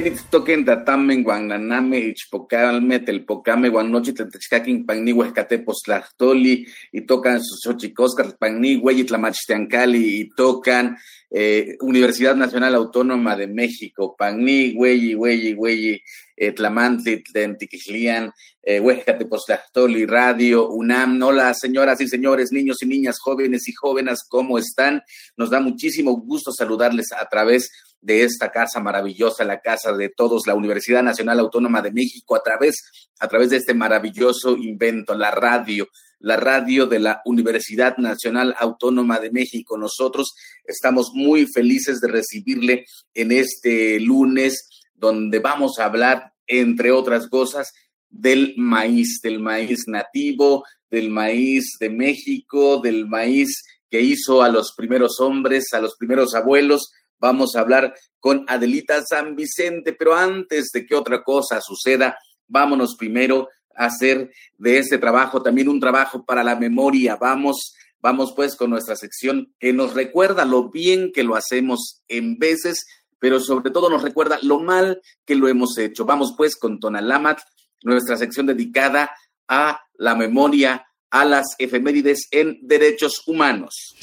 Kenit toquen tatamen guananame ichpocalme telpocame guanochi tletechcaquin pagni huescatepostlahtoli y tocan xochicosca pagni hueyitlamachtiancali y tocan eh, Universidad Nacional Autónoma de México, Pagni, Hueyi, Hueyi, Hueyi, eh, Tlamantli, Tlentiquilian, eh, Huescatepostlahtoli, Radio, UNAM. Hola, señoras y señores, niños y niñas, jóvenes y jóvenes, ¿cómo están? Nos da muchísimo gusto saludarles a través esta casa maravillosa, la casa de todos, la Universidad Nacional Autónoma de México, a través, a través de este maravilloso invento, la radio, la radio de la Universidad Nacional Autónoma de México. Nosotros estamos muy felices de recibirle en este lunes, donde vamos a hablar, entre otras cosas, del maíz, del maíz nativo, del maíz de México, del maíz que hizo a los primeros hombres, a los primeros abuelos, Vamos a hablar con Adelita San Vicente, pero antes de que otra cosa suceda, vámonos primero a hacer de este trabajo también un trabajo para la memoria. Vamos, vamos pues con nuestra sección que nos recuerda lo bien que lo hacemos en veces, pero sobre todo nos recuerda lo mal que lo hemos hecho. Vamos pues con Tonalamat, nuestra sección dedicada a la memoria, a las efemérides en derechos humanos.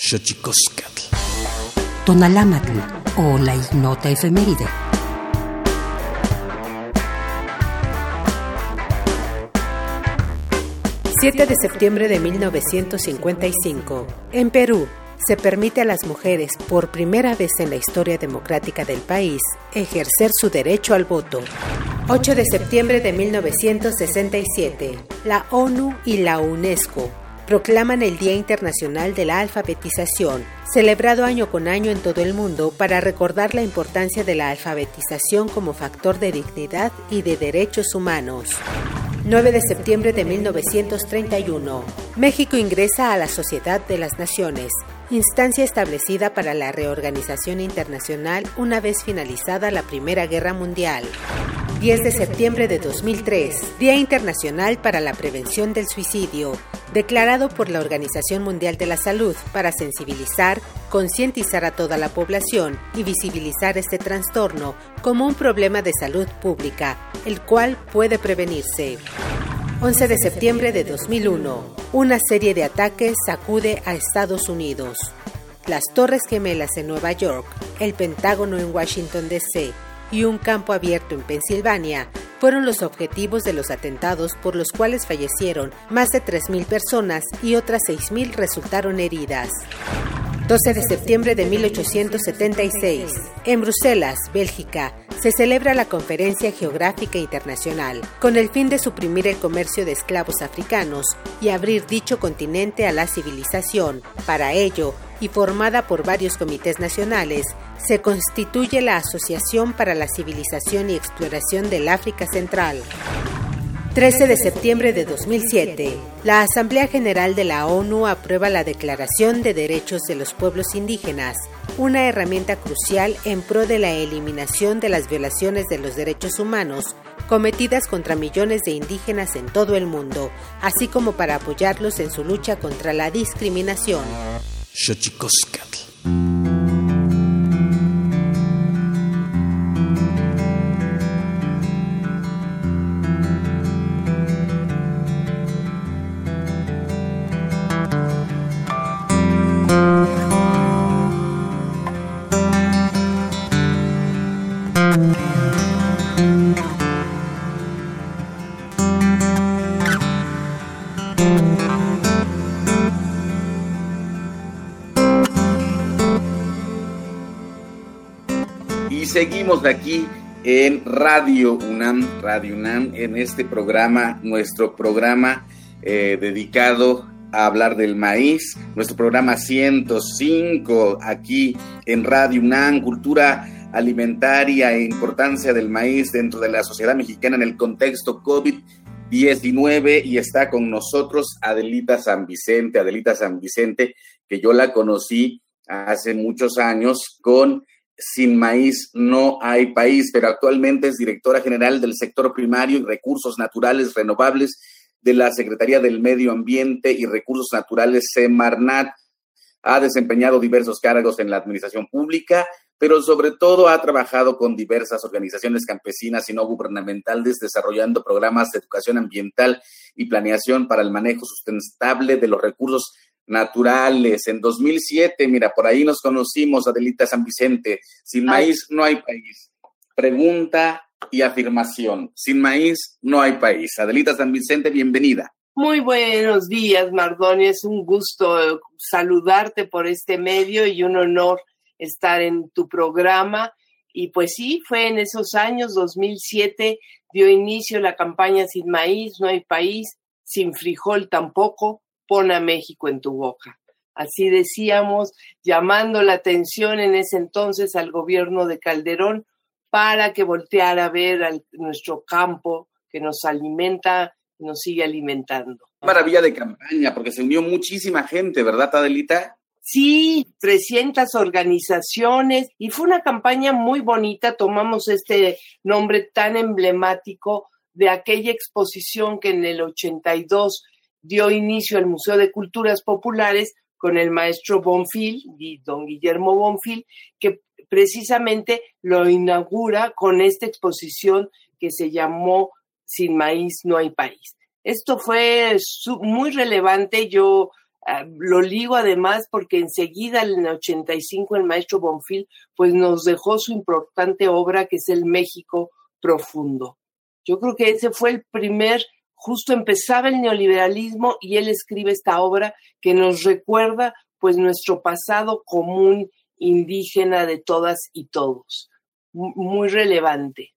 Tonalámatl o la ignota efeméride. ...7 de septiembre de 1955... ...en Perú... ...se permite a las mujeres... ...por primera vez en la historia democrática del país... ...ejercer su derecho al voto... 8 de septiembre de 1967... ...la ONU y la UNESCO proclaman el Día Internacional de la Alfabetización, celebrado año con año en todo el mundo para recordar la importancia de la alfabetización como factor de dignidad y de derechos humanos. 9 de septiembre de 1931. México ingresa a la Sociedad de las Naciones, instancia establecida para la reorganización internacional una vez finalizada la Primera Guerra Mundial. 10 de septiembre de 2003, Día Internacional para la Prevención del Suicidio, declarado por la Organización Mundial de la Salud para sensibilizar, concientizar a toda la población y visibilizar este trastorno como un problema de salud pública, el cual puede prevenirse. 11 de septiembre de 2001, una serie de ataques sacude a Estados Unidos. Las Torres Gemelas en Nueva York, el Pentágono en Washington, D.C., y un campo abierto en Pensilvania fueron los objetivos de los atentados por los cuales fallecieron más de 3.000 personas y otras 6.000 resultaron heridas. 12 de septiembre de 1876. En Bruselas, Bélgica, se celebra la Conferencia Geográfica Internacional, con el fin de suprimir el comercio de esclavos africanos y abrir dicho continente a la civilización. Para ello, y formada por varios comités nacionales, se constituye la Asociación para la Civilización y Exploración del África Central. 13 de septiembre de 2007, la Asamblea General de la ONU aprueba la Declaración de Derechos de los Pueblos Indígenas, una herramienta crucial en pro de la eliminación de las violaciones de los derechos humanos cometidas contra millones de indígenas en todo el mundo, así como para apoyarlos en su lucha contra la discriminación. Seguimos aquí en Radio UNAM, Radio UNAM, en este programa, nuestro programa eh, dedicado a hablar del maíz, nuestro programa 105 aquí en Radio UNAM, cultura alimentaria e importancia del maíz dentro de la sociedad mexicana en el contexto COVID-19 y está con nosotros Adelita San Vicente, Adelita San Vicente, que yo la conocí hace muchos años con sin maíz no hay país, pero actualmente es directora general del sector primario y recursos naturales renovables de la Secretaría del Medio Ambiente y Recursos Naturales Semarnat. Ha desempeñado diversos cargos en la administración pública, pero sobre todo ha trabajado con diversas organizaciones campesinas y no gubernamentales desarrollando programas de educación ambiental y planeación para el manejo sustentable de los recursos naturales. En 2007, mira, por ahí nos conocimos, Adelita San Vicente. Sin maíz no hay país. Pregunta y afirmación. Sin maíz no hay país. Adelita San Vicente, bienvenida. Muy buenos días, Mardoni. Es un gusto saludarte por este medio y un honor estar en tu programa. Y pues sí, fue en esos años, 2007, dio inicio la campaña Sin maíz, no hay país, sin frijol tampoco, pon a México en tu boca. Así decíamos, llamando la atención en ese entonces al gobierno de Calderón para que volteara a ver nuestro campo que nos alimenta, nos sigue alimentando. Maravilla de campaña, porque se unió muchísima gente, ¿verdad, Adelita? Sí, 300 organizaciones y fue una campaña muy bonita. Tomamos este nombre tan emblemático de aquella exposición que en el 82 dio inicio al Museo de Culturas Populares con el maestro Bonfil, don Guillermo Bonfil, que precisamente lo inaugura con esta exposición que se llamó Sin maíz no hay país. Esto fue muy relevante, yo ah, lo ligo además porque enseguida en el 85 el maestro Bonfil pues nos dejó su importante obra que es el México profundo. Yo creo que ese fue el primer justo empezaba el neoliberalismo y él escribe esta obra que nos recuerda pues nuestro pasado común indígena de todas y todos, muy relevante.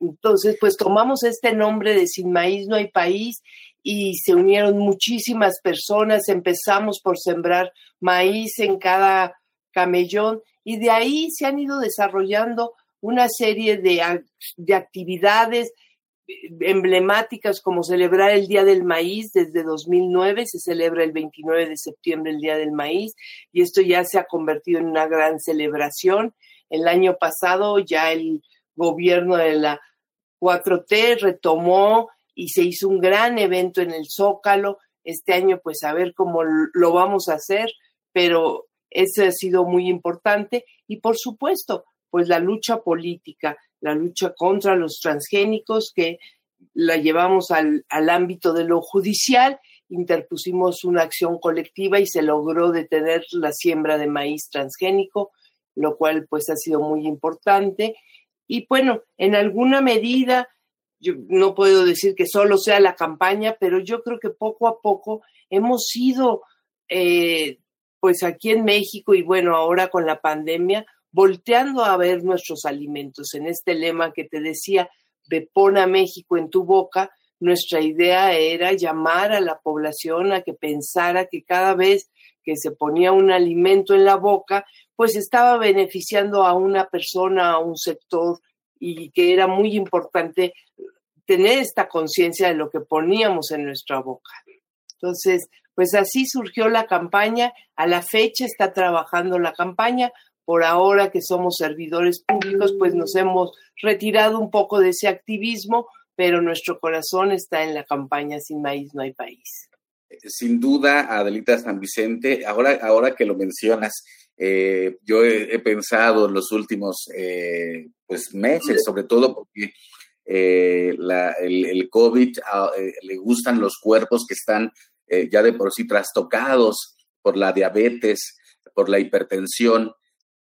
Entonces, pues tomamos este nombre de Sin Maíz no hay país y se unieron muchísimas personas. Empezamos por sembrar maíz en cada camellón y de ahí se han ido desarrollando una serie de, de actividades emblemáticas como celebrar el Día del Maíz desde 2009, se celebra el 29 de septiembre el Día del Maíz y esto ya se ha convertido en una gran celebración. El año pasado ya el gobierno de la 4T retomó y se hizo un gran evento en el Zócalo. Este año pues a ver cómo lo vamos a hacer, pero eso ha sido muy importante y por supuesto pues la lucha política la lucha contra los transgénicos, que la llevamos al, al ámbito de lo judicial, interpusimos una acción colectiva y se logró detener la siembra de maíz transgénico, lo cual pues ha sido muy importante. Y bueno, en alguna medida, yo no puedo decir que solo sea la campaña, pero yo creo que poco a poco hemos ido, eh, pues aquí en México y bueno, ahora con la pandemia, volteando a ver nuestros alimentos. En este lema que te decía, de pon a México en tu boca, nuestra idea era llamar a la población a que pensara que cada vez que se ponía un alimento en la boca, pues estaba beneficiando a una persona, a un sector, y que era muy importante tener esta conciencia de lo que poníamos en nuestra boca. Entonces, pues así surgió la campaña, a la fecha está trabajando la campaña, por ahora que somos servidores públicos, pues nos hemos retirado un poco de ese activismo, pero nuestro corazón está en la campaña Sin Maíz no hay país. Sin duda, Adelita San Vicente, ahora, ahora que lo mencionas, eh, yo he, pensado en los últimos eh, pues meses, sobre todo porque eh, el, COVID ah, le gustan los cuerpos que están ya de por sí trastocados por la diabetes, por la hipertensión,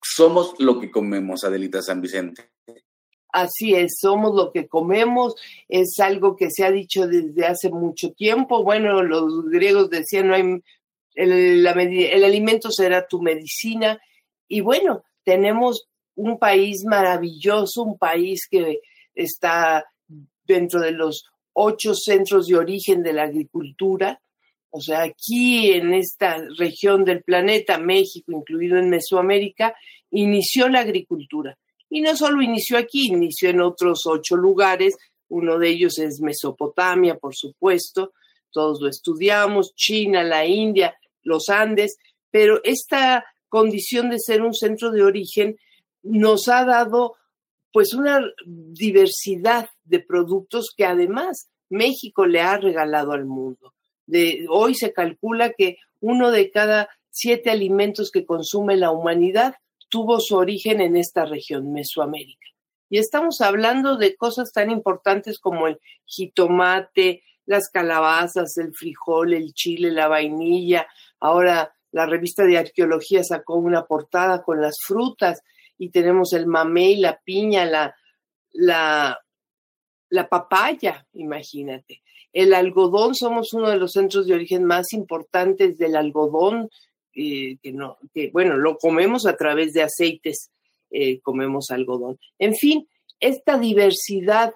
somos lo que comemos, Adelita San Vicente. Así es, somos lo que comemos, es algo que se ha dicho desde hace mucho tiempo. Bueno, los griegos decían, no hay, el, el alimento será tu medicina. Y bueno, tenemos un país maravilloso, un país que está dentro de los ocho centros de origen de la agricultura. O sea, aquí en esta región del planeta, México, incluido en Mesoamérica, inició la agricultura. Y no solo inició aquí, inició en otros ocho lugares. Uno de ellos es Mesopotamia, por supuesto. Todos lo estudiamos, China, la India, los Andes. Pero esta condición de ser un centro de origen nos ha dado pues una diversidad de productos que además México le ha regalado al mundo hoy se calcula que uno de cada siete alimentos que consume la humanidad tuvo su origen en esta región, Mesoamérica. Y estamos hablando de cosas tan importantes como el jitomate, las calabazas, el frijol, el chile, la vainilla. Ahora la revista de arqueología sacó una portada con las frutas y tenemos el mamey, la piña, la, la, la papaya, imagínate. El algodón, somos uno de los centros de origen más importantes del algodón, eh, que, no, que bueno, lo comemos a través de aceites, eh, comemos algodón. En fin, esta diversidad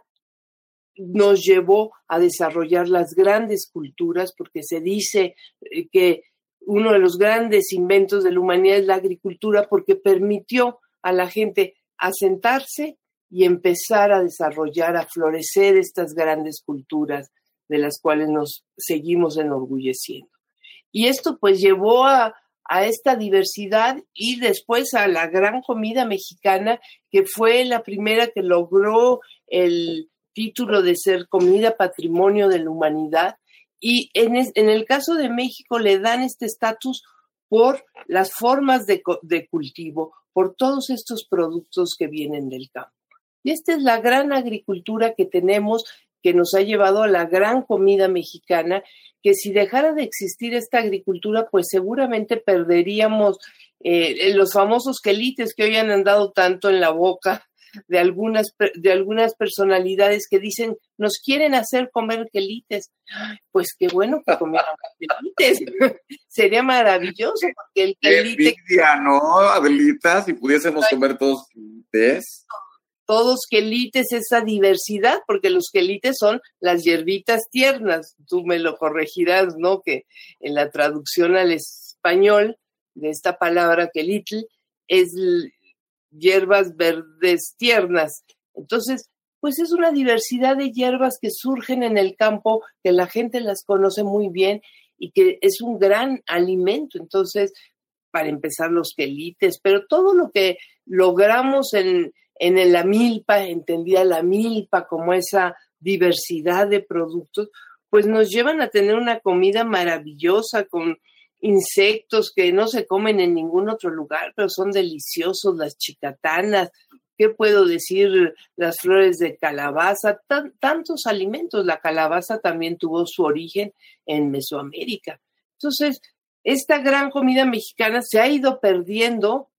nos llevó a desarrollar las grandes culturas, porque se dice eh, que uno de los grandes inventos de la humanidad es la agricultura, porque permitió a la gente asentarse y empezar a desarrollar, a florecer estas grandes culturas de las cuales nos seguimos enorgulleciendo. Y esto pues llevó a, esta diversidad y después a la gran comida mexicana, que fue la primera que logró el título de ser comida patrimonio de la humanidad. Y en, en el caso de México le dan este estatus por las formas de, de cultivo, por todos estos productos que vienen del campo. Y esta es la gran agricultura que tenemos que nos ha llevado a la gran comida mexicana, que si dejara de existir esta agricultura, pues seguramente perderíamos eh, los famosos quelites que hoy han andado tanto en la boca de algunas, de algunas personalidades que dicen, nos quieren hacer comer quelites. Pues qué bueno que comieran quelites. Sería maravilloso porque el quelite... ¿no? Si pudiésemos comer todos quelites. Todos quelites, esa diversidad, porque los quelites son las hierbitas tiernas. Tú me lo corregirás, ¿no? Que en la traducción al español de esta palabra quelitl es hierbas verdes tiernas. Entonces, pues es una diversidad de hierbas que surgen en el campo, que la gente las conoce muy bien y que es un gran alimento. Entonces, para empezar los quelites, pero todo lo que logramos en, en la milpa, entendía la milpa como esa diversidad de productos, pues nos llevan a tener una comida maravillosa con insectos que no se comen en ningún otro lugar, pero son deliciosos, las chicatanas, ¿qué puedo decir? Las flores de calabaza, tantos alimentos. La calabaza también tuvo su origen en Mesoamérica. Entonces, esta gran comida mexicana se ha ido perdiendo,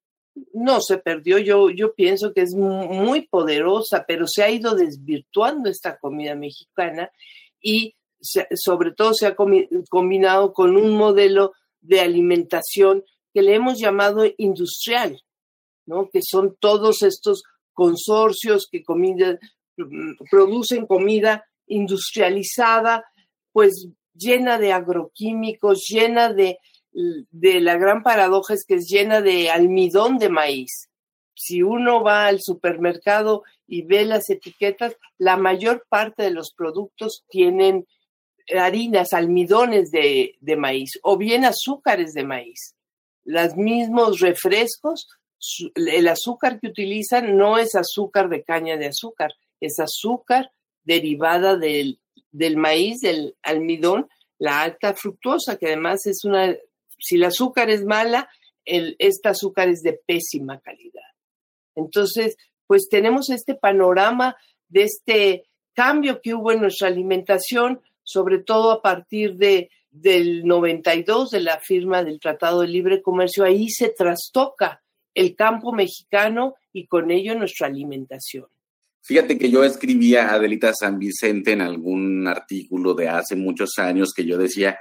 no se perdió, yo, yo pienso que es muy poderosa, pero se ha ido desvirtuando esta comida mexicana y sobre todo se ha combinado con un modelo de alimentación que le hemos llamado industrial, ¿no? que son todos estos consorcios que comida, producen comida industrializada, pues llena de agroquímicos, llena de, de la gran paradoja es que es llena de almidón de maíz. Si uno va al supermercado y ve las etiquetas, la mayor parte de los productos tienen harinas, almidones de, de maíz o bien azúcares de maíz. Los mismos refrescos, el azúcar que utilizan no es azúcar de caña de azúcar, es azúcar derivada del, del maíz, del almidón, la alta fructuosa, que además es una, si el azúcar es mala, el, este azúcar es de pésima calidad. Entonces, pues tenemos este panorama de este cambio que hubo en nuestra alimentación, sobre todo a partir de, del 92, de la firma del Tratado de Libre Comercio, ahí se trastoca el campo mexicano y con ello nuestra alimentación. Fíjate que yo escribía a Adelita San Vicente en algún artículo de hace muchos años que yo decía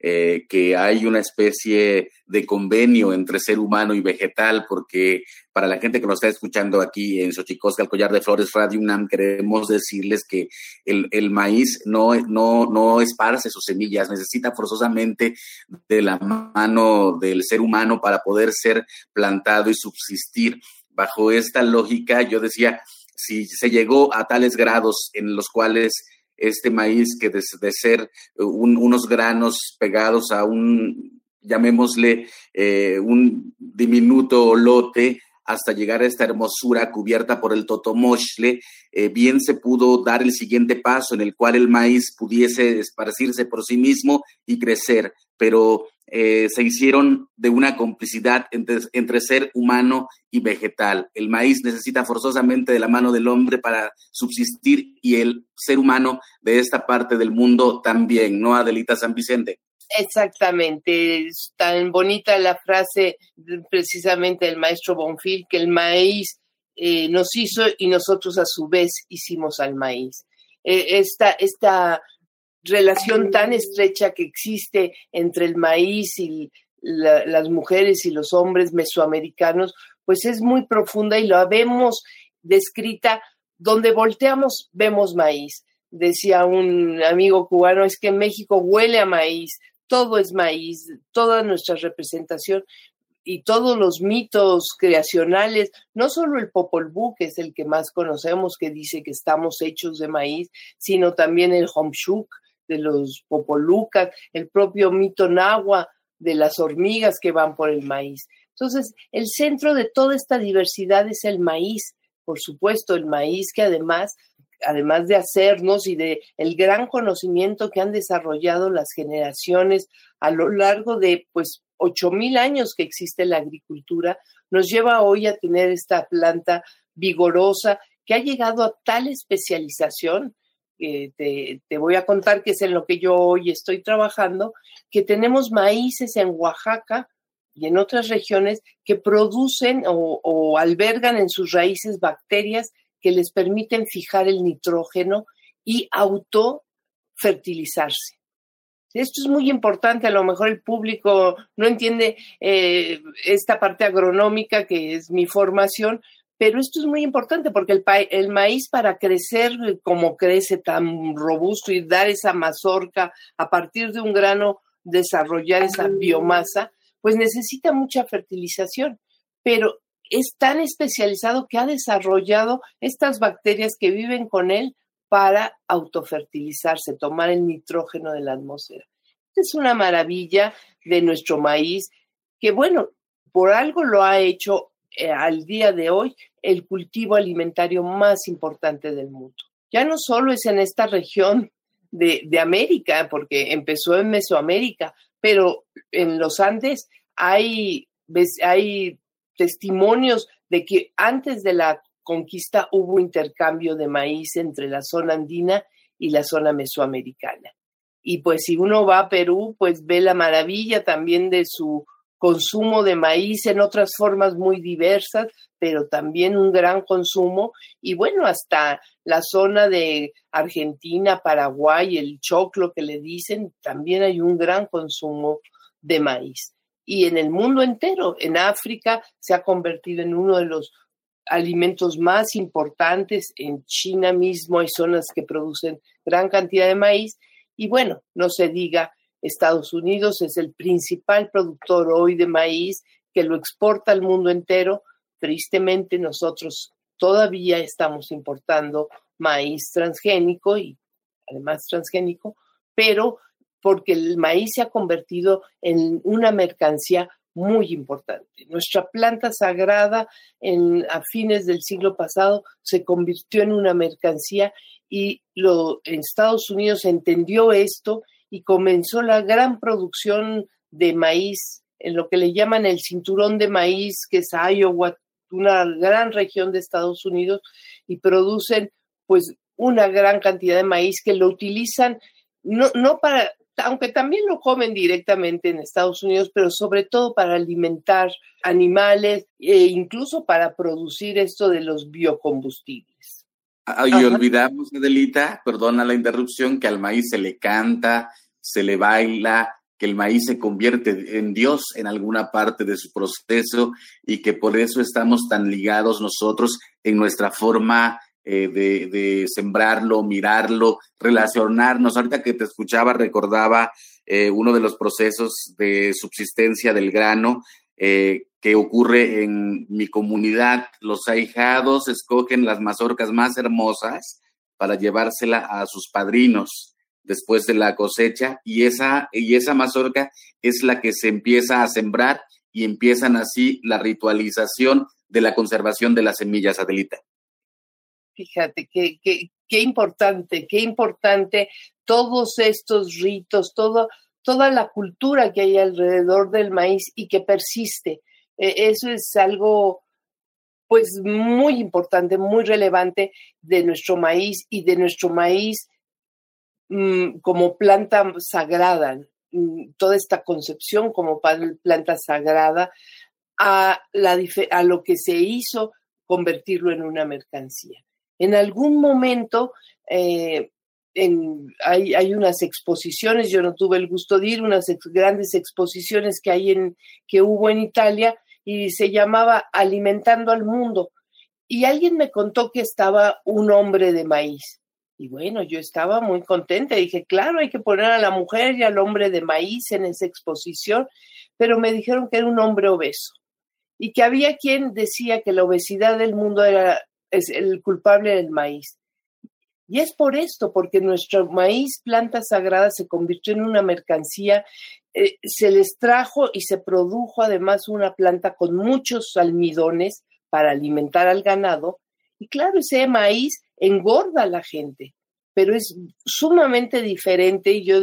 eh, que hay una especie de convenio entre ser humano y vegetal, porque para la gente que nos está escuchando aquí en Xochicosca, el Collar de Flores Radio UNAM, queremos decirles que el, el maíz no, no, no esparce sus semillas, necesita forzosamente de la mano del ser humano para poder ser plantado y subsistir. Bajo esta lógica, yo decía, si se llegó a tales grados en los cuales este maíz que de, ser unos granos pegados a un, llamémosle, eh, un diminuto lote, hasta llegar a esta hermosura cubierta por el totomoshle, eh, bien se pudo dar el siguiente paso en el cual el maíz pudiese esparcirse por sí mismo y crecer, pero eh, se hicieron de una complicidad entre, ser humano y vegetal. El maíz necesita forzosamente de la mano del hombre para subsistir y el ser humano de esta parte del mundo también, ¿no, Adelita San Vicente? Exactamente, es tan bonita la frase precisamente del maestro Bonfil que el maíz eh, nos hizo y nosotros a su vez hicimos al maíz. Eh, esta, esta relación tan estrecha que existe entre el maíz y las mujeres y los hombres mesoamericanos, pues es muy profunda y lo vemos descrita donde volteamos vemos maíz. Decía un amigo cubano, es que en México huele a maíz, todo es maíz, toda nuestra representación y todos los mitos creacionales, no solo el Popol Vuh, que es el que más conocemos, que dice que estamos hechos de maíz, sino también el Homshuk, de los popolucas, el propio mito nahua de las hormigas que van por el maíz. Entonces, el centro de toda esta diversidad es el maíz, por supuesto, el maíz que además, además de hacernos y de el gran conocimiento que han desarrollado las generaciones a lo largo de pues ocho mil años que existe la agricultura, nos lleva hoy a tener esta planta vigorosa que ha llegado a tal especialización te, te, voy a contar que es en lo que yo hoy estoy trabajando, que tenemos maíces en Oaxaca y en otras regiones que producen o, o albergan en sus raíces bacterias que les permiten fijar el nitrógeno y autofertilizarse. Esto es muy importante, a lo mejor el público no entiende eh, esta parte agronómica que es mi formación, Pero esto es muy importante porque el, el, maíz para crecer como crece tan robusto y dar esa mazorca a partir de un grano, desarrollar esa biomasa, pues necesita mucha fertilización. Pero es tan especializado que ha desarrollado estas bacterias que viven con él para autofertilizarse, tomar el nitrógeno de la atmósfera. Es una maravilla de nuestro maíz que, bueno, por algo lo ha hecho eh, al día de hoy el cultivo alimentario más importante del mundo. Ya no solo es en esta región de, de América, porque empezó en Mesoamérica, pero en los Andes hay, hay testimonios de que antes de la conquista hubo intercambio de maíz entre la zona andina y la zona mesoamericana. Y pues si uno va a Perú, pues ve la maravilla también de su consumo de maíz en otras formas muy diversas, pero también un gran consumo. Y bueno, hasta la zona de Argentina, Paraguay, el choclo que le dicen, también hay un gran consumo de maíz. Y en el mundo entero, en África, se ha convertido en uno de los alimentos más importantes. En China mismo hay zonas que producen gran cantidad de maíz. Y bueno, no se diga Estados Unidos es el principal productor hoy de maíz que lo exporta al mundo entero. Tristemente nosotros todavía estamos importando maíz transgénico y además transgénico, pero porque el maíz se ha convertido en una mercancía muy importante. Nuestra planta sagrada en, a fines del siglo pasado se convirtió en una mercancía y lo, en Estados Unidos entendió esto y comenzó la gran producción de maíz en lo que le llaman el cinturón de maíz, que es Iowa, una gran región de Estados Unidos, y producen pues una gran cantidad de maíz que lo utilizan no, no para, aunque también lo comen directamente en Estados Unidos, pero sobre todo para alimentar animales e incluso para producir esto de los biocombustibles. Y olvidamos, Adelita, perdona la interrupción, que al maíz se le canta, se le baila, que el maíz se convierte en Dios en alguna parte de su proceso y que por eso estamos tan ligados nosotros en nuestra forma eh, de, sembrarlo, mirarlo, relacionarnos. Ahorita que te escuchaba recordaba eh, uno de los procesos de subsistencia del grano eh, que ocurre en mi comunidad. Los ahijados escogen las mazorcas más hermosas para llevársela a sus padrinos después de la cosecha y esa, y esa mazorca es la que se empieza a sembrar y empiezan así la ritualización de la conservación de las semillas, Adelita. Fíjate, qué, qué, qué importante, qué importante todos estos ritos, todo, toda la cultura que hay alrededor del maíz y que persiste. E, eso es algo pues muy importante, muy relevante de nuestro maíz y de nuestro maíz mm, como planta sagrada, mm, toda esta concepción como planta sagrada a, la, lo que se hizo convertirlo en una mercancía. En algún momento eh, hay, unas exposiciones, yo no tuve el gusto de ir, unas grandes exposiciones que, hay en, que hubo en Italia y se llamaba Alimentando al Mundo. Y alguien me contó que estaba un hombre de maíz. Y bueno, yo estaba muy contenta. Dije, claro, hay que poner a la mujer y al hombre de maíz en esa exposición, pero me dijeron que era un hombre obeso y que había quien decía que la obesidad del mundo era el culpable del maíz. Y es por esto, porque nuestro maíz, planta sagrada, se convirtió en una mercancía, eh, se les trajo y se produjo además una planta con muchos almidones para alimentar al ganado. Y claro, ese maíz engorda a la gente, pero es sumamente diferente. Y yo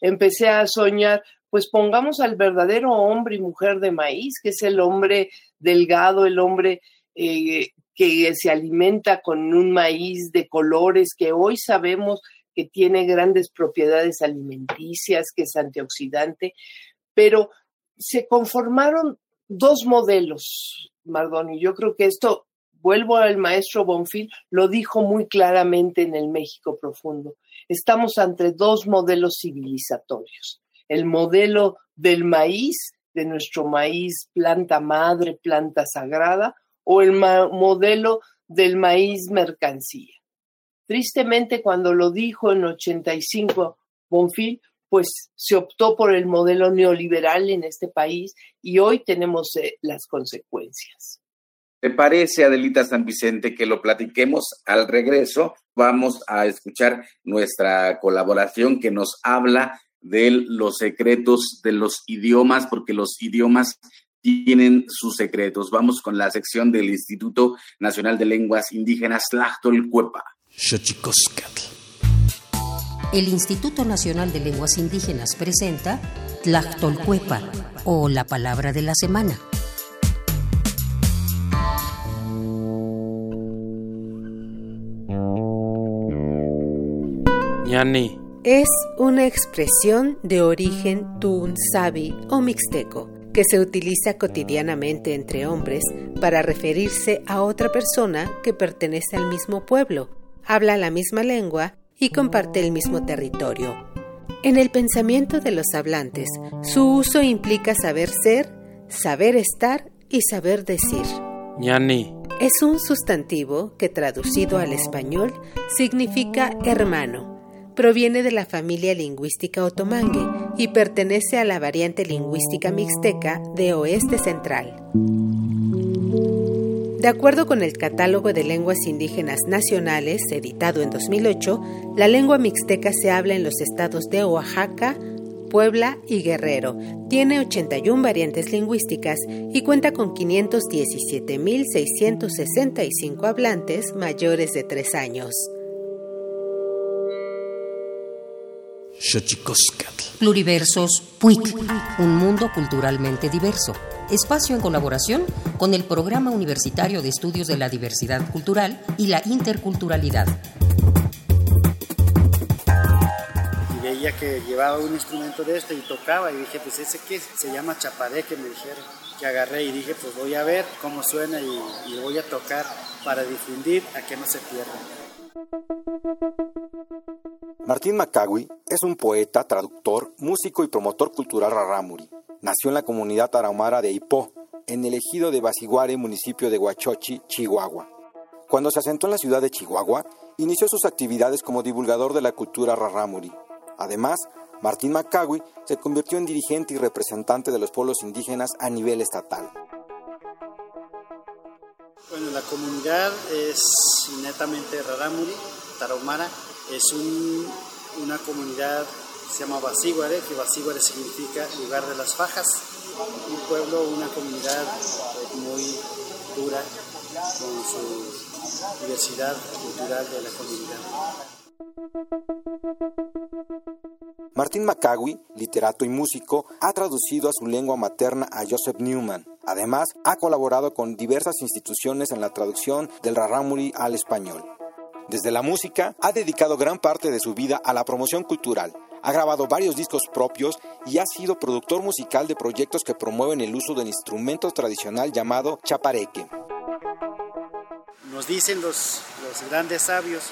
empecé a soñar, pues pongamos al verdadero hombre y mujer de maíz, que es el hombre delgado, el hombre eh, que se alimenta con un maíz de colores que hoy sabemos que tiene grandes propiedades alimenticias, que es antioxidante, pero se conformaron dos modelos, Mardoni. Yo creo que esto, vuelvo al maestro Bonfil, lo dijo muy claramente en el México profundo. Estamos ante dos modelos civilizatorios. El modelo del maíz, de nuestro maíz, planta madre, planta sagrada, o el modelo del maíz mercancía. Tristemente, cuando lo dijo en 85 Bonfil, pues se optó por el modelo neoliberal en este país y hoy tenemos eh, las consecuencias. ¿Te parece, Adelita San Vicente, que lo platiquemos al regreso? Vamos a escuchar nuestra colaboración que nos habla de los secretos de los idiomas, porque los idiomas tienen sus secretos. Vamos con la sección del Instituto Nacional de Lenguas Indígenas, Tlachtolcuepa. El Instituto Nacional de Lenguas Indígenas presenta Tlachtolcuepa, o la palabra de la semana. ñani. Es una expresión de origen tunsabi o mixteco que se utiliza cotidianamente entre hombres para referirse a otra persona que pertenece al mismo pueblo, habla la misma lengua y comparte el mismo territorio. En el pensamiento de los hablantes, su uso implica saber ser, saber estar y saber decir. ñani. Es un sustantivo que traducido al español significa hermano proviene de la familia lingüística otomangue y pertenece a la variante lingüística mixteca de oeste central. De acuerdo con el Catálogo de Lenguas Indígenas Nacionales, editado en 2008, la lengua mixteca se habla en los estados de Oaxaca, Puebla y Guerrero. Tiene 81 variantes lingüísticas y cuenta con 517.665 hablantes mayores de 3 años. Pluriversos PUIC, un mundo culturalmente diverso. Espacio en colaboración con el Programa Universitario de Estudios de la Diversidad Cultural y la Interculturalidad. Y veía que llevaba un instrumento de este y tocaba y dije, pues ese qué se llama chapareque, me dijeron. Que agarré y dije, pues voy a ver cómo suena y, y voy a tocar para difundir a que no se pierda. Martín Macagui es un poeta, traductor, músico y promotor cultural rarámuri. Nació en la comunidad tarahumara de Ipó, en el ejido de Basiguare, municipio de Huachochi, Chihuahua. Cuando se asentó en la ciudad de Chihuahua, inició sus actividades como divulgador de la cultura rarámuri. Además, Martín Macagui se convirtió en dirigente y representante de los pueblos indígenas a nivel estatal. Bueno, la comunidad es netamente rarámuri, tarahumara, es una comunidad, se llama Basíguare, que Basíguare significa lugar de las fajas, un pueblo, una comunidad muy dura con su diversidad cultural de la comunidad. Martín Macagui, literato y músico, ha traducido a su lengua materna a Joseph Newman. Además, ha colaborado con diversas instituciones en la traducción del rarámuri al español. Desde la música, ha dedicado gran parte de su vida a la promoción cultural. Ha grabado varios discos propios y ha sido productor musical de proyectos que promueven el uso del instrumento tradicional llamado chapareque. Nos dicen los, grandes sabios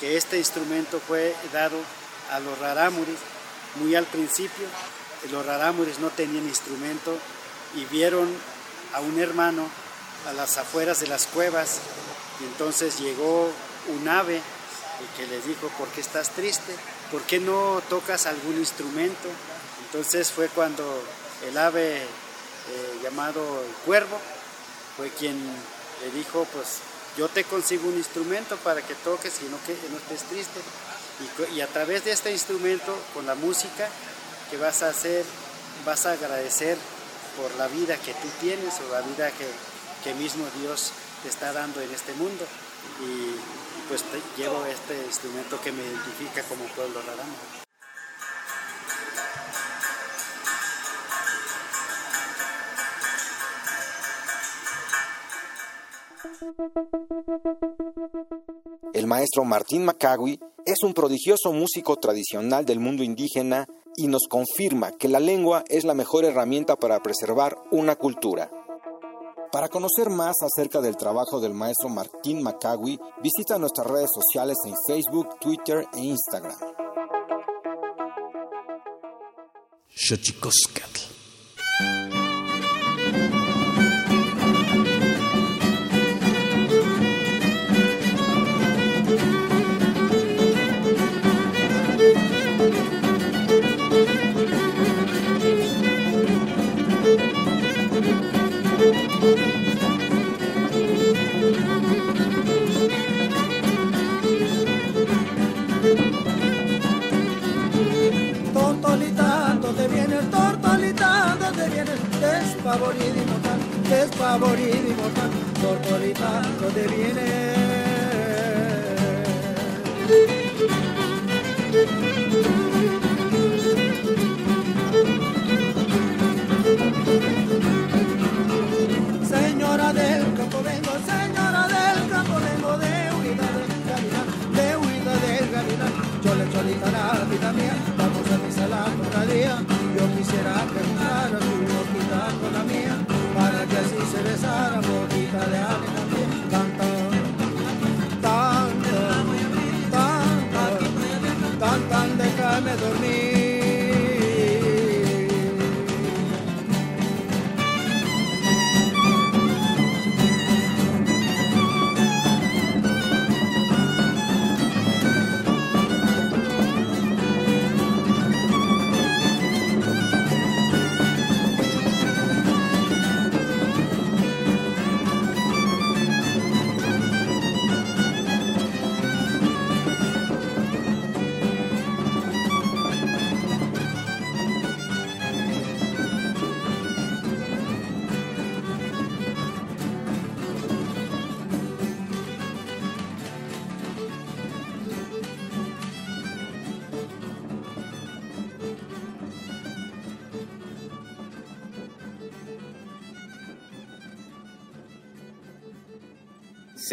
que este instrumento fue dado a los rarámuris muy al principio. Los rarámuris no tenían instrumento y vieron a un hermano a las afueras de las cuevas y entonces llegó un ave el que les dijo, ¿por qué estás triste? ¿Por qué no tocas algún instrumento? Entonces fue cuando el ave eh, llamado el cuervo fue quien le dijo, pues yo te consigo un instrumento para que toques y no, que, no estés triste. Y, a través de este instrumento, con la música que vas a hacer, vas a agradecer por la vida que tú tienes o la vida que, que mismo Dios te está dando en este mundo. Y, pues llevo este instrumento que me identifica como pueblo raramo. El maestro Martín Macagui es un prodigioso músico tradicional del mundo indígena y nos confirma que la lengua es la mejor herramienta para preservar una cultura. Para conocer más acerca del trabajo del maestro Martín Macagui, visita nuestras redes sociales en Facebook, Twitter e Instagram. Despavorida y mortal, despavorida y mortal. Tortolita, ¿dónde vienes? Señora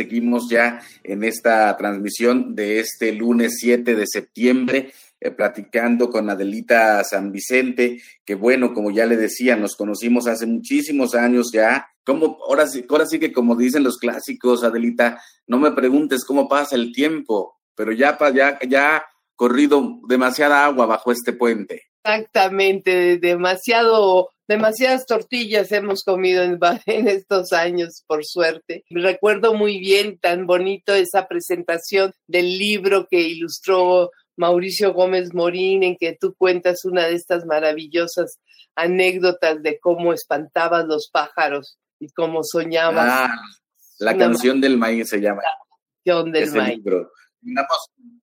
Seguimos ya en esta transmisión de este lunes 7 de septiembre, eh, platicando con Adelita San Vicente, que bueno, como ya le decía, nos conocimos hace muchísimos años ya. Como, ahora, sí, ahora sí que como dicen los clásicos, Adelita, no me preguntes cómo pasa el tiempo, pero ya, ya corrido demasiada agua bajo este puente. Exactamente, demasiado demasiadas tortillas hemos comido en, en, estos años, por suerte. Recuerdo muy bien, tan bonito esa presentación del libro que ilustró Mauricio Gómez Morín, en que tú cuentas una de estas maravillosas anécdotas de cómo espantabas los pájaros y cómo soñabas. Ah, la canción del maíz se llama. La canción del maíz. Libro.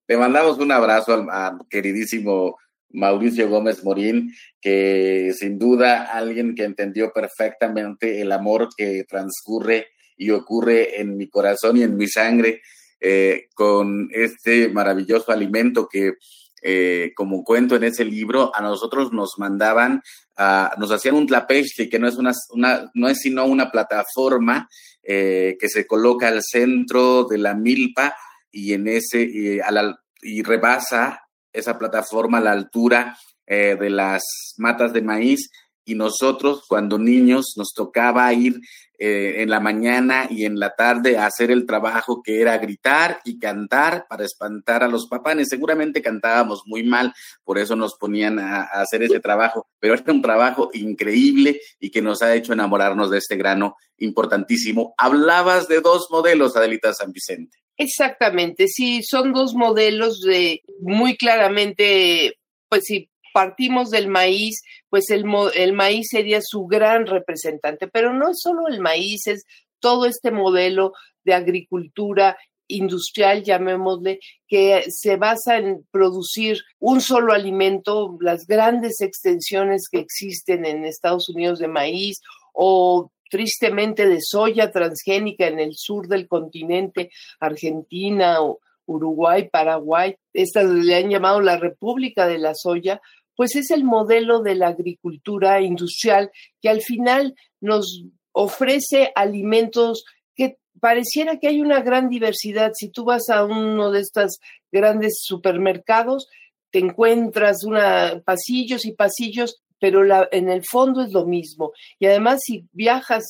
Le mandamos un abrazo al, al queridísimo Mauricio Gómez Morín, que sin duda alguien que entendió perfectamente el amor que transcurre y ocurre en mi corazón y en mi sangre eh, con este maravilloso alimento que, eh, como cuento en ese libro, a nosotros nos mandaban, a, nos hacían un tlapeste, que no es, una, una, no es sino una plataforma eh, que se coloca al centro de la milpa y en ese, a la, y rebasa esa plataforma a la altura eh, de las matas de maíz y nosotros cuando niños nos tocaba ir eh, en la mañana y en la tarde a hacer el trabajo que era gritar y cantar para espantar a los papanes. Seguramente cantábamos muy mal, por eso nos ponían a, hacer ese trabajo, pero era un trabajo increíble y que nos ha hecho enamorarnos de este grano importantísimo. Hablabas de dos modelos, Adelita San Vicente. Exactamente, sí, son dos modelos de muy claramente, pues si partimos del maíz, pues el, el maíz sería su gran representante, pero no es solo el maíz, es todo este modelo de agricultura industrial, llamémosle, que se basa en producir un solo alimento, las grandes extensiones que existen en Estados Unidos de maíz o tristemente de soya transgénica en el sur del continente, Argentina, Uruguay, Paraguay, estas le han llamado la República de la Soya, pues es el modelo de la agricultura industrial que al final nos ofrece alimentos que pareciera que hay una gran diversidad. Si tú vas a uno de estos grandes supermercados, te encuentras una, pasillos y pasillos pero la, en el fondo es lo mismo. Y además, si viajas,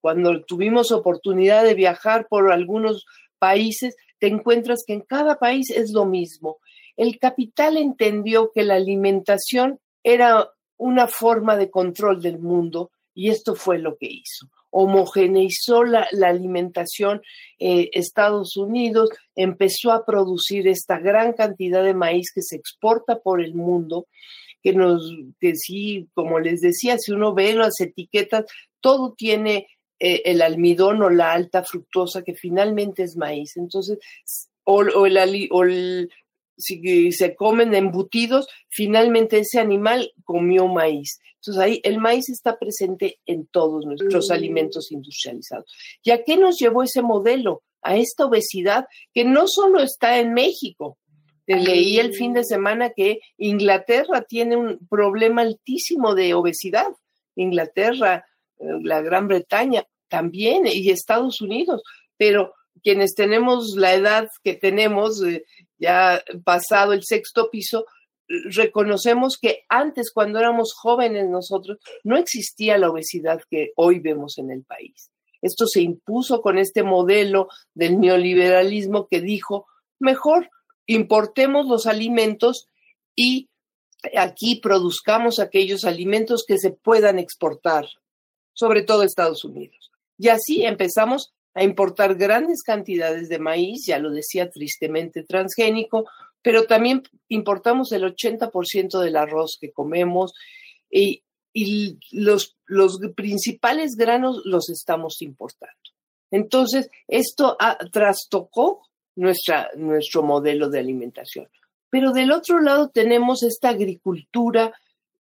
cuando tuvimos oportunidad de viajar por algunos países, te encuentras que en cada país es lo mismo. El capital entendió que la alimentación era una forma de control del mundo y esto fue lo que hizo. Homogeneizó la, la alimentación. Eh, Estados Unidos empezó a producir esta gran cantidad de maíz que se exporta por el mundo que nos, que sí, como les decía, si uno ve las etiquetas, todo tiene eh, el almidón o la alta fructosa, que finalmente es maíz. Entonces, o, el, o si se comen embutidos, finalmente ese animal comió maíz. Entonces ahí el maíz está presente en todos nuestros mm. alimentos industrializados. ¿Y a qué nos llevó ese modelo? A esta obesidad que no solo está en México. Leí el fin de semana que Inglaterra tiene un problema altísimo de obesidad. Inglaterra, eh, la Gran Bretaña también y Estados Unidos. Pero quienes tenemos la edad que tenemos, eh, ya pasado el sexto piso, reconocemos que antes, cuando éramos jóvenes nosotros, no existía la obesidad que hoy vemos en el país. Esto se impuso con este modelo del neoliberalismo que dijo, mejor importemos los alimentos y aquí produzcamos aquellos alimentos que se puedan exportar, sobre todo a Estados Unidos. Y así empezamos a importar grandes cantidades de maíz, ya lo decía tristemente transgénico, pero también importamos el 80% del arroz que comemos y, los, los, principales granos los estamos importando. Entonces, esto trastocó nuestra, nuestro modelo de alimentación. Pero del otro lado tenemos esta agricultura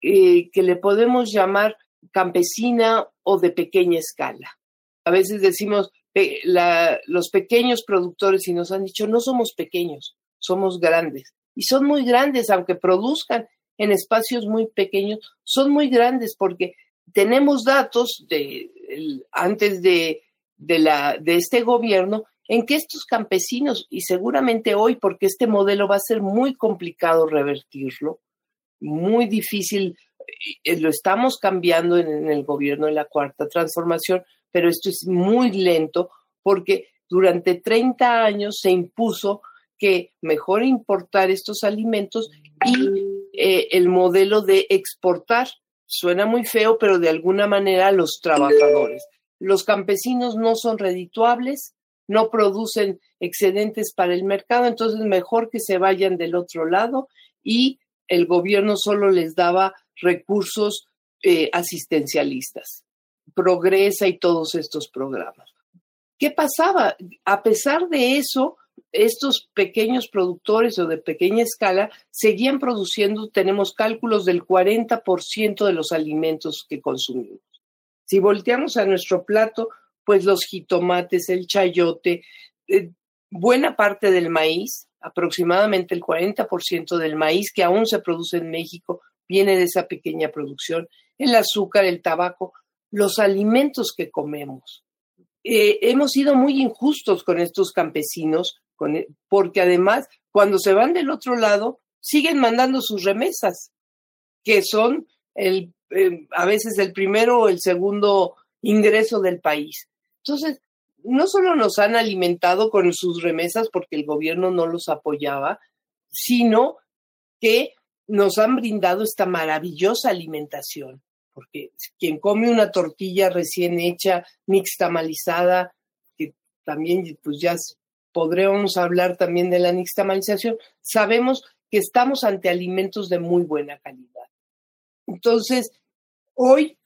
eh, que le podemos llamar campesina o de pequeña escala. A veces decimos, los pequeños productores y nos han dicho, no somos pequeños, somos grandes. Y son muy grandes, aunque produzcan en espacios muy pequeños, son muy grandes porque tenemos datos de, antes de, de, la, de este gobierno en que estos campesinos, y seguramente hoy, porque este modelo va a ser muy complicado revertirlo, muy difícil, eh, lo estamos cambiando en el gobierno de la cuarta transformación, pero esto es muy lento porque durante 30 años se impuso que mejor importar estos alimentos y eh, el modelo de exportar. Suena muy feo, pero de alguna manera los trabajadores. Los campesinos no son redituables, no producen excedentes para el mercado, entonces mejor que se vayan del otro lado y el gobierno solo les daba recursos eh, asistencialistas. Progresa y todos estos programas. ¿Qué pasaba? A pesar de eso, estos pequeños productores o de pequeña escala seguían produciendo, tenemos cálculos del 40% de los alimentos que consumimos. Si volteamos a nuestro plato, pues los jitomates, el chayote, eh, buena parte del maíz, aproximadamente el 40% del maíz que aún se produce en México viene de esa pequeña producción, el azúcar, el tabaco, los alimentos que comemos. Eh, hemos sido muy injustos con estos campesinos, e, porque además, cuando se van del otro lado, siguen mandando sus remesas, que son el, eh, a veces el primero o el segundo ingreso del país. Entonces, no solo nos han alimentado con sus remesas porque el gobierno no los apoyaba, sino que nos han brindado esta maravillosa alimentación porque quien come una tortilla recién hecha, nixtamalizada, que también pues ya podremos hablar también de la nixtamalización, sabemos que estamos ante alimentos de muy buena calidad. Entonces, hoy,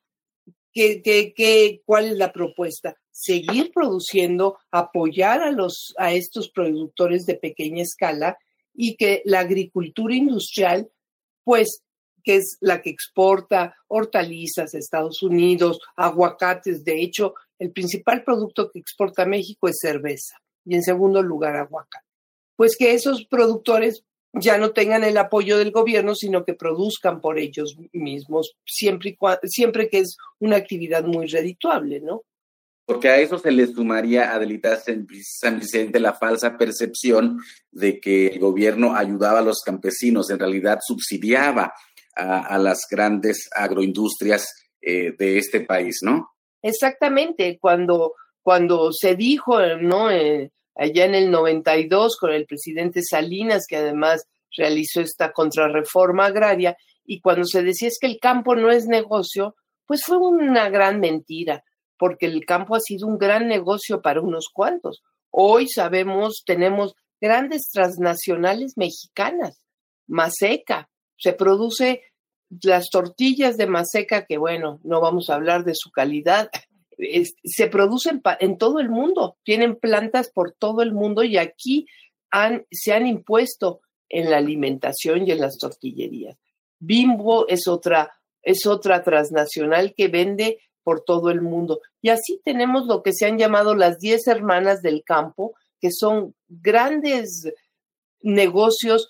¿qué, qué, cuál es la propuesta? Seguir produciendo, apoyar a, los, a estos productores de pequeña escala y que la agricultura industrial, pues, que es la que exporta hortalizas a Estados Unidos, aguacates. De hecho, el principal producto que exporta México es cerveza y en segundo lugar aguacate. Pues que esos productores ya no tengan el apoyo del gobierno, sino que produzcan por ellos mismos, siempre, siempre que es una actividad muy redituable, ¿no? Porque a eso se le sumaría, Adelita San Vicente, la falsa percepción de que el gobierno ayudaba a los campesinos, en realidad subsidiaba a, las grandes agroindustrias eh, de este país, ¿no? Exactamente, cuando, cuando se dijo, ¿no? Eh, allá en el 92 con el presidente Salinas, que además realizó esta contrarreforma agraria, y cuando se decía es que el campo no es negocio, pues fue una gran mentira, porque el campo ha sido un gran negocio para unos cuantos. Hoy sabemos, tenemos grandes transnacionales mexicanas, Maseca, se produce las tortillas de maseca, que bueno, no vamos a hablar de su calidad, se producen en todo el mundo, tienen plantas por todo el mundo y aquí se han impuesto en la alimentación y en las tortillerías. Bimbo es otra, es otra transnacional que vende por todo el mundo. Y así tenemos lo que se han llamado las diez hermanas del campo, que son grandes negocios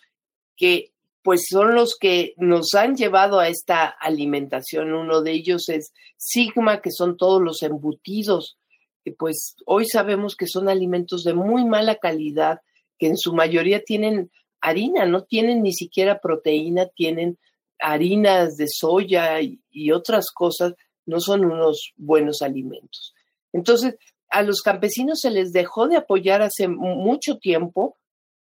que pues son los que nos han llevado a esta alimentación. Uno de ellos es Sigma, que son todos los embutidos, que pues hoy sabemos que son alimentos de muy mala calidad, que en su mayoría tienen harina, no tienen ni siquiera proteína, tienen harinas de soya y, y otras cosas, no son unos buenos alimentos. Entonces, a los campesinos se les dejó de apoyar hace mucho tiempo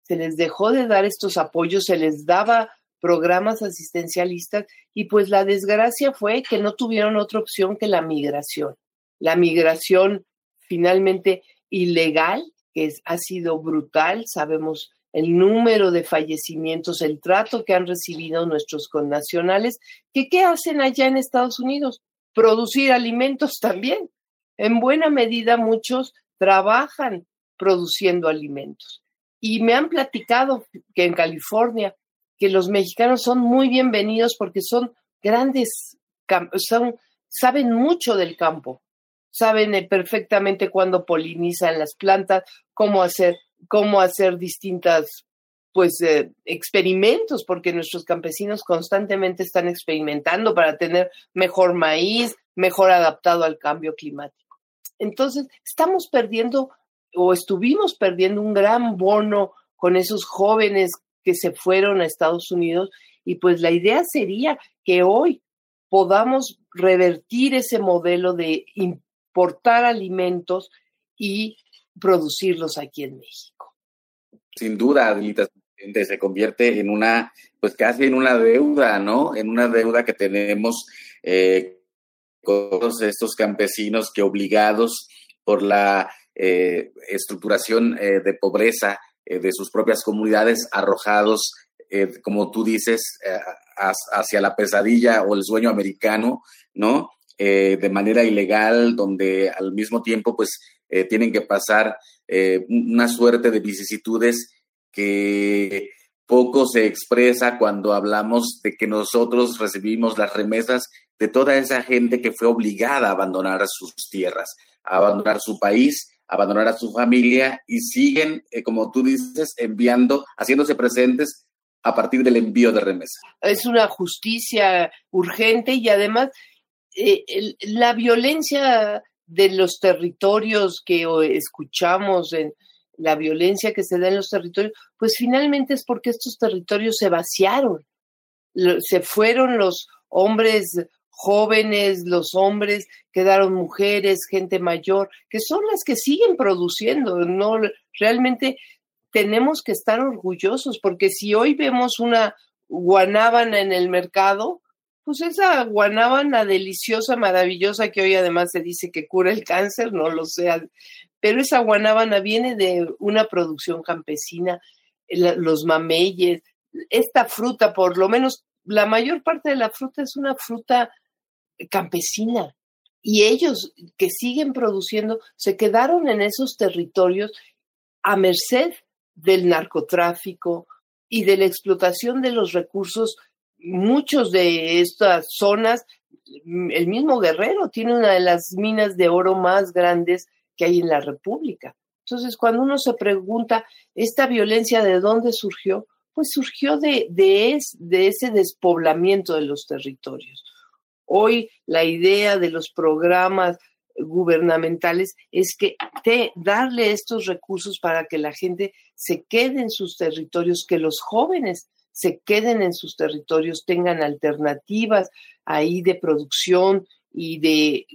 se les dejó de dar estos apoyos, se les daba programas asistencialistas y pues la desgracia fue que no tuvieron otra opción que la migración. La migración finalmente ilegal, que ha sido brutal, sabemos el número de fallecimientos, el trato que han recibido nuestros connacionales, que qué hacen allá en Estados Unidos? Producir alimentos también. En buena medida muchos trabajan produciendo alimentos. Y me han platicado que en California, que los mexicanos son muy bienvenidos porque son grandes, son, saben mucho del campo, saben eh, perfectamente cuándo polinizan las plantas, cómo hacer, cómo hacer distintas pues eh, experimentos, porque nuestros campesinos constantemente están experimentando para tener mejor maíz, mejor adaptado al cambio climático. Entonces, estamos perdiendo o estuvimos perdiendo un gran bono con esos jóvenes que se fueron a Estados Unidos y pues la idea sería que hoy podamos revertir ese modelo de importar alimentos y producirlos aquí en México. Sin duda, Adelita, se convierte en una, pues casi en una deuda, ¿no? En una deuda que tenemos eh, con todos estos campesinos que obligados por la eh, estructuración eh, de pobreza de sus propias comunidades arrojados, como tú dices, hacia la pesadilla o el sueño americano, ¿no? de manera ilegal, donde al mismo tiempo, pues, tienen que pasar una suerte de vicisitudes que poco se expresa cuando hablamos de que nosotros recibimos las remesas de toda esa gente que fue obligada a abandonar sus tierras, a abandonar su país abandonar a su familia y siguen, eh, como tú dices, enviando, haciéndose presentes a partir del envío de remesa. Es una justicia urgente y además eh, la violencia de los territorios que escuchamos, en la violencia que se da en los territorios, pues finalmente es porque estos territorios se vaciaron, se fueron los hombres jóvenes, los hombres, quedaron mujeres, gente mayor, que son las que siguen produciendo. No, realmente tenemos que estar orgullosos porque si hoy vemos una guanábana en el mercado, pues esa guanábana deliciosa, maravillosa, que hoy además se dice que cura el cáncer, no lo sé, pero esa guanábana viene de una producción campesina, los mameyes, esta fruta, por lo menos la mayor parte de la fruta es una fruta campesina. Y ellos que siguen produciendo se quedaron en esos territorios a merced del narcotráfico y de la explotación de los recursos. Muchos de estas zonas, el mismo Guerrero tiene una de las minas de oro más grandes que hay en la República. Entonces, cuando uno se pregunta, ¿esta violencia de dónde surgió? Pues surgió de, de, ese despoblamiento de los territorios. Hoy la idea de los programas gubernamentales es que te, darle estos recursos para que la gente se quede en sus territorios, que los jóvenes se queden en sus territorios, tengan alternativas ahí de producción y de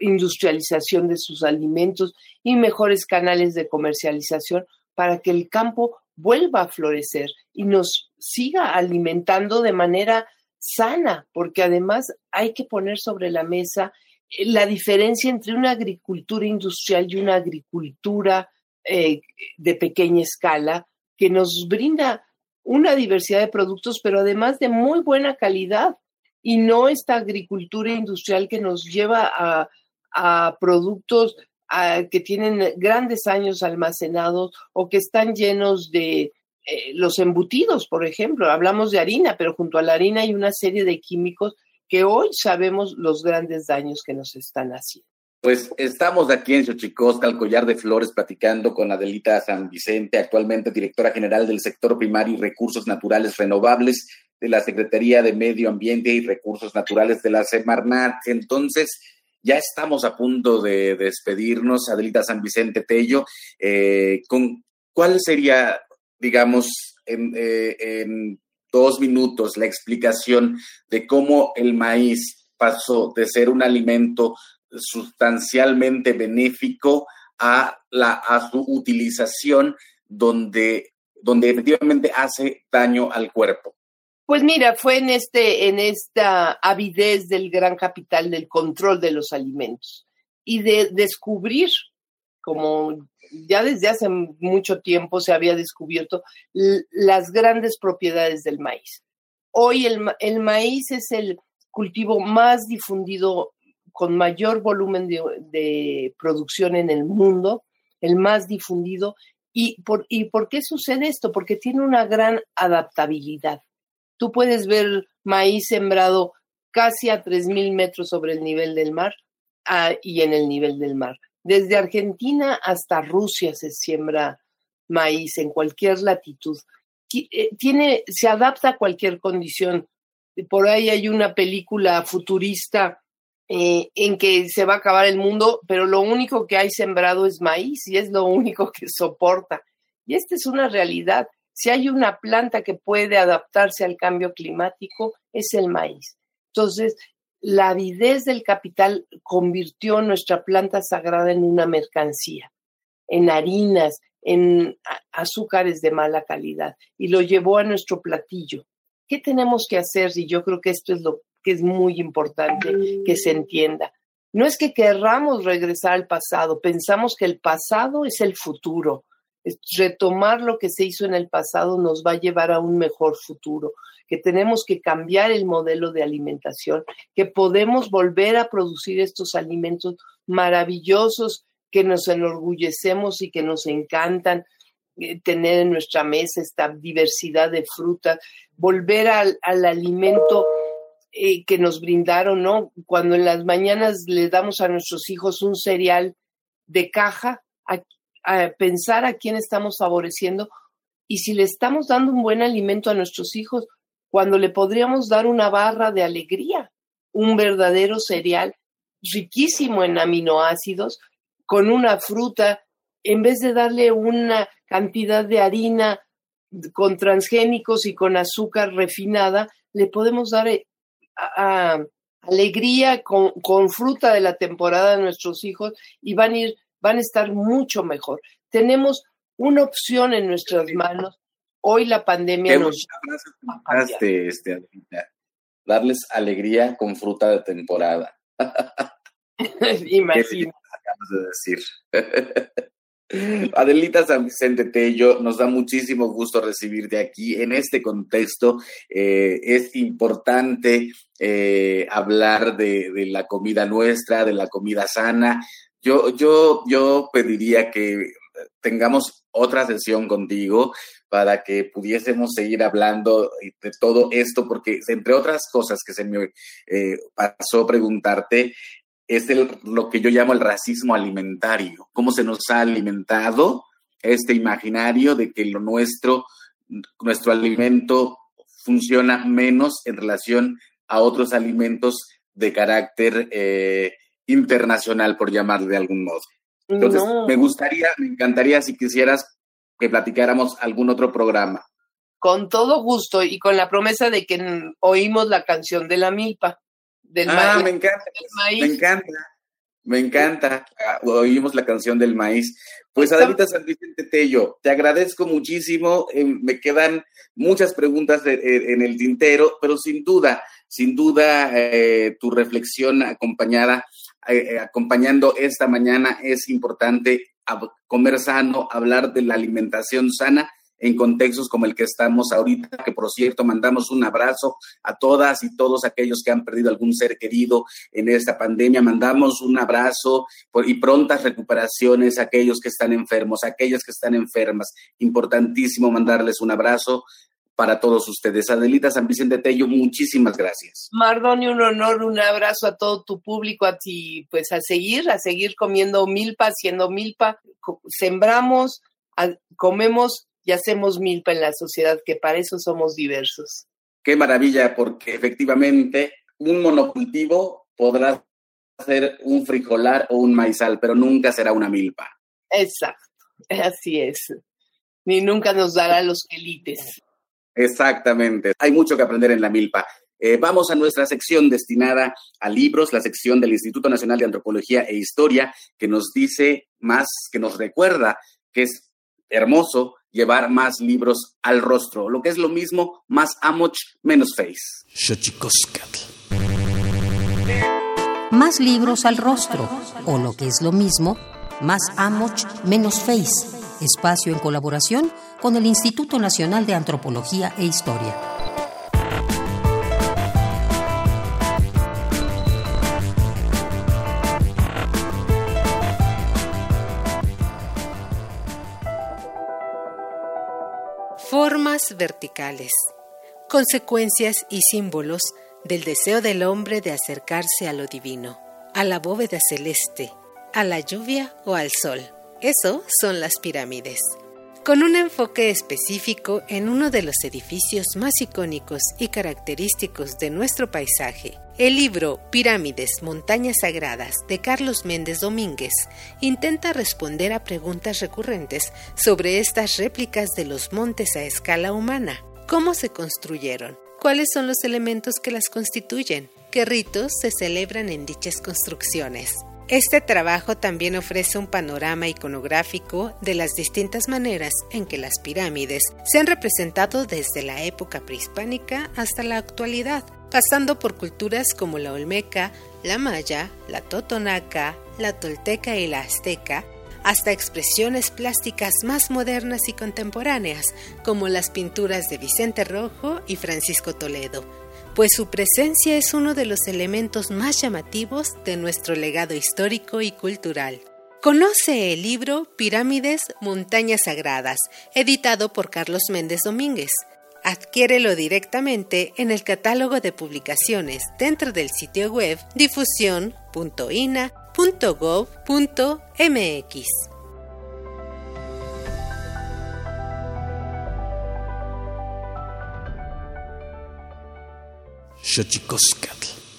industrialización de sus alimentos y mejores canales de comercialización para que el campo vuelva a florecer y nos siga alimentando de manera sana, porque además hay que poner sobre la mesa eh, la diferencia entre una agricultura industrial y una agricultura eh, de pequeña escala que nos brinda una diversidad de productos, pero además de muy buena calidad, y no esta agricultura industrial que nos lleva a, productos que tienen grandes años almacenados o que están llenos de eh, los embutidos, por ejemplo. Hablamos de harina, pero junto a la harina hay una serie de químicos que hoy sabemos los grandes daños que nos están haciendo. Pues estamos aquí en Xochicosca, al Collar de Flores, platicando con Adelita San Vicente, actualmente directora general del sector primario y recursos naturales renovables de la Secretaría de Medio Ambiente y Recursos Naturales de la Semarnat. Entonces, ya estamos a punto de despedirnos, Adelita San Vicente Tello. Eh, con, ¿Cuál sería, digamos, eh, en, dos minutos la explicación de cómo el maíz pasó de ser un alimento sustancialmente benéfico a, la, a su utilización donde, donde efectivamente hace daño al cuerpo? Pues mira, fue en este, en esta avidez del gran capital del control de los alimentos y de descubrir, como ya desde hace mucho tiempo se había descubierto, las grandes propiedades del maíz. Hoy el, maíz es el cultivo más difundido, con mayor volumen de, de producción en el mundo, el más difundido. ¿Y por, ¿Y por qué sucede esto? Porque tiene una gran adaptabilidad Tú puedes ver maíz sembrado casi a 3.000 metros sobre el nivel del mar ah, y en el nivel del mar. Desde Argentina hasta Rusia se siembra maíz en cualquier latitud. Eh, tiene, se adapta a cualquier condición. Por ahí hay una película futurista eh, en que se va a acabar el mundo, pero lo único que hay sembrado es maíz y es lo único que soporta. Y esta es una realidad. Si hay una planta que puede adaptarse al cambio climático, es el maíz. Entonces, la avidez del capital convirtió nuestra planta sagrada en una mercancía, en harinas, en azúcares de mala calidad, y lo llevó a nuestro platillo. ¿Qué tenemos que hacer? Y yo creo que esto es lo que es muy importante que se entienda. No es que querramos regresar al pasado, pensamos que el pasado es el futuro retomar lo que se hizo en el pasado nos va a llevar a un mejor futuro, que tenemos que cambiar el modelo de alimentación, que podemos volver a producir estos alimentos maravillosos que nos enorgullecemos y que nos encantan eh, tener en nuestra mesa esta diversidad de frutas, volver al, alimento eh, que nos brindaron, ¿no? Cuando en las mañanas le damos a nuestros hijos un cereal de caja, pensar a quién estamos favoreciendo y si le estamos dando un buen alimento a nuestros hijos, cuando le podríamos dar una barra de alegría, un verdadero cereal riquísimo en aminoácidos, con una fruta, en vez de darle una cantidad de harina con transgénicos y con azúcar refinada, le podemos dar eh, alegría con, con, fruta de la temporada a nuestros hijos y van a ir van a estar mucho mejor. Tenemos una opción en nuestras manos. Hoy la pandemia nos... Este, darles alegría con fruta de temporada. Imagínate. Acabas de decir. Adelita San Vicente Tello, nos da muchísimo gusto recibirte aquí. En este contexto eh, es importante eh, hablar de, de, la comida nuestra, de la comida sana, yo, yo, yo pediría que tengamos otra sesión contigo para que pudiésemos seguir hablando de todo esto, porque entre otras cosas que se me eh, pasó preguntarte, es el, lo que yo llamo el racismo alimentario, cómo se nos ha alimentado este imaginario de que lo nuestro, nuestro alimento funciona menos en relación a otros alimentos de carácter eh, internacional, por llamarle de algún modo. Entonces, me gustaría, me encantaría si quisieras que platicáramos algún otro programa. Con todo gusto y con la promesa de que oímos la canción de la milpa. Del ah, me encanta. Me encanta. Me encanta. Oímos la canción del maíz. Pues Adelita San Vicente Tello, te agradezco muchísimo. Eh, me quedan muchas preguntas en el tintero, pero sin duda, sin duda, eh, tu reflexión acompañada eh, acompañando esta mañana es importante comer sano, hablar de la alimentación sana, en contextos como el que estamos ahorita, que por cierto mandamos un abrazo a todas y todos aquellos que han perdido algún ser querido en esta pandemia, mandamos un abrazo y prontas recuperaciones a aquellos que están enfermos, a aquellas que están enfermas. Importantísimo mandarles un abrazo para todos ustedes. Adelita San Vicente Tello, muchísimas gracias. Mardoni, un honor, un abrazo a todo tu público, a ti, pues a seguir, a seguir comiendo milpa, haciendo milpa, sembramos, comemos y hacemos milpa en la sociedad, que para eso somos diversos. Qué maravilla, porque efectivamente un monocultivo podrá ser un frijolar o un maizal, pero nunca será una milpa. Exacto, así es. Ni nunca nos dará los quelites. Exactamente. Hay mucho que aprender en la milpa. Eh, vamos a nuestra sección destinada a libros, la sección del Instituto Nacional de Antropología e Historia, que nos dice más, que nos recuerda que es hermoso llevar más libros al rostro, lo que es lo mismo, más amoch, menos face. Más libros al rostro, o lo que es lo mismo, más amoch, menos face espacio en colaboración con el Instituto Nacional de Antropología e Historia. Formas verticales. Consecuencias y símbolos del deseo del hombre de acercarse a lo divino, a la bóveda celeste, a la lluvia o al sol. Eso son las pirámides. Con un enfoque específico en uno de los edificios más icónicos y característicos de nuestro paisaje, el libro Pirámides, Montañas Sagradas de Carlos Méndez Domínguez intenta responder a preguntas recurrentes sobre estas réplicas de los montes a escala humana. ¿Cómo se construyeron? ¿Cuáles son los elementos que las constituyen? ¿Qué ritos se celebran en dichas construcciones? Este trabajo también ofrece un panorama iconográfico de las distintas maneras en que las pirámides se han representado desde la época prehispánica hasta la actualidad, pasando por culturas como la olmeca, la maya, la totonaca, la tolteca y la azteca, hasta expresiones plásticas más modernas y contemporáneas, como las pinturas de Vicente Rojo y Francisco Toledo pues su presencia es uno de los elementos más llamativos de nuestro legado histórico y cultural. Conoce el libro Pirámides, Montañas Sagradas, editado por Carlos Méndez Domínguez. Adquiérelo directamente en el catálogo de publicaciones dentro del sitio web difusión.ina.gov.mx.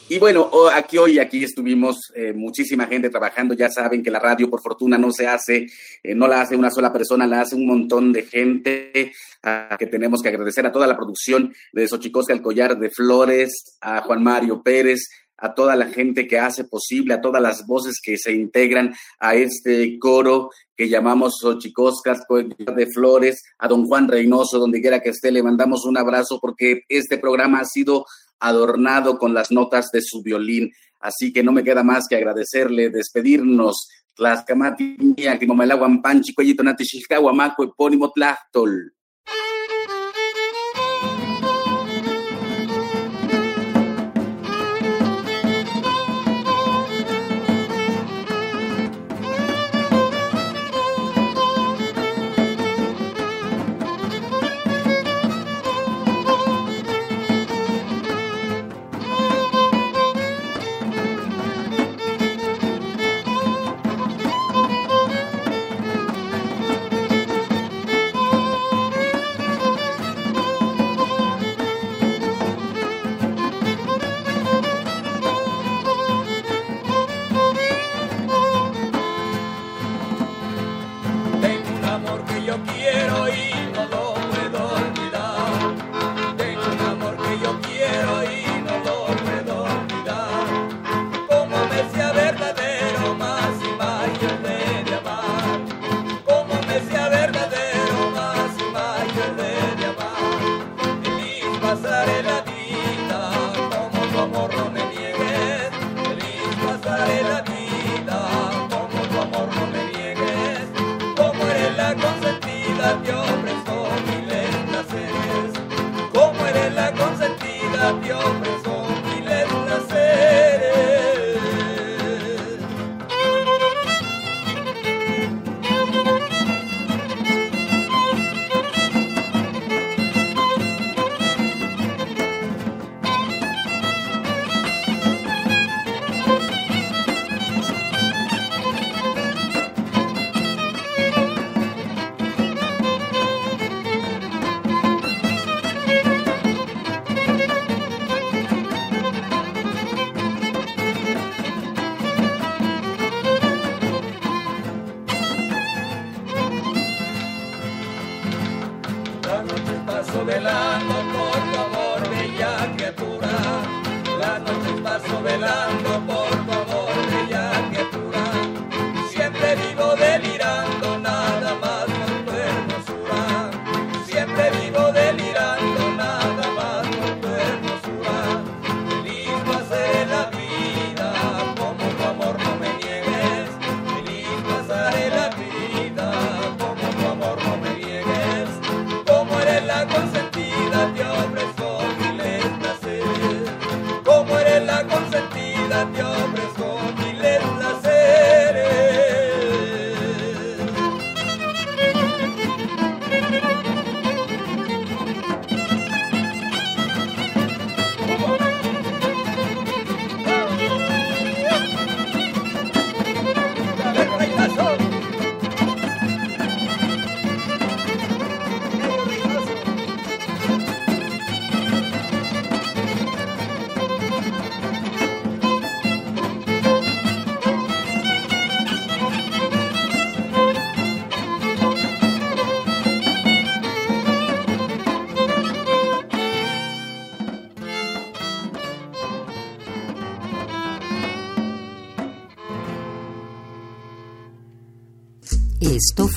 Y bueno, aquí hoy, aquí estuvimos eh, muchísima gente trabajando. Ya saben que la radio, por fortuna, no se hace, eh, no la hace una sola persona, la hace un montón de gente. A que tenemos que agradecer a toda la producción de Xochicosca, el collar de flores, a Juan Mario Pérez, a toda la gente que hace posible, a todas las voces que se integran a este coro que llamamos Xochicoscas de Flores, a don Juan Reynoso, donde quiera que esté, le mandamos un abrazo porque este programa ha sido adornado con las notas de su violín. Así que no me queda más que agradecerle, despedirnos. Tlaxcamati, Panchi, Panchi, Cuellito, Nati, Maco, Epónimo, Tlachtol.